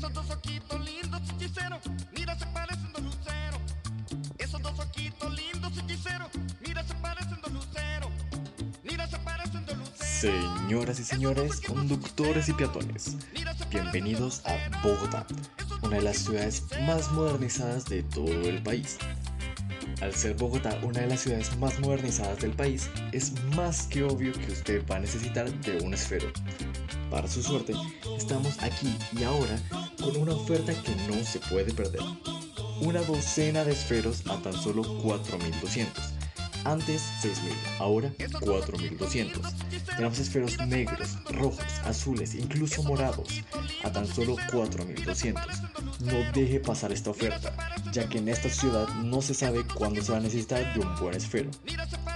Esos dos ojitos lindos hechiceros, mira se parecen dos luceros. Esos dos ojitos lindos hechiceros, mira se parecen dos luceros. Mira se parecen dos luceros. Señoras y señores, conductores y peatones, bienvenidos a Bogotá, una de las ciudades más modernizadas de todo el país. Al ser Bogotá una de las ciudades más modernizadas del país, es más que obvio que usted va a necesitar de un esfero. Para su suerte, estamos aquí y ahora con una oferta que no se puede perder. Una docena de esferos a tan solo 4.200. Antes 6.000, ahora 4.200. Tenemos esferos negros, rojos, azules, incluso morados, a tan solo 4.200. No deje pasar esta oferta, ya que en esta ciudad no se sabe cuándo se va a necesitar de un buen esfero.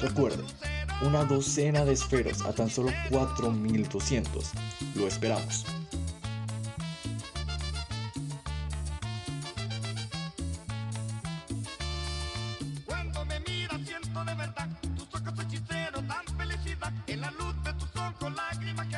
Recuerde, una docena de esferos a tan solo 4.200. Lo esperamos. Cuando me miras siento de verdad tus ojos hechiceros dan felicidad en la luz de tus ojos lágrimas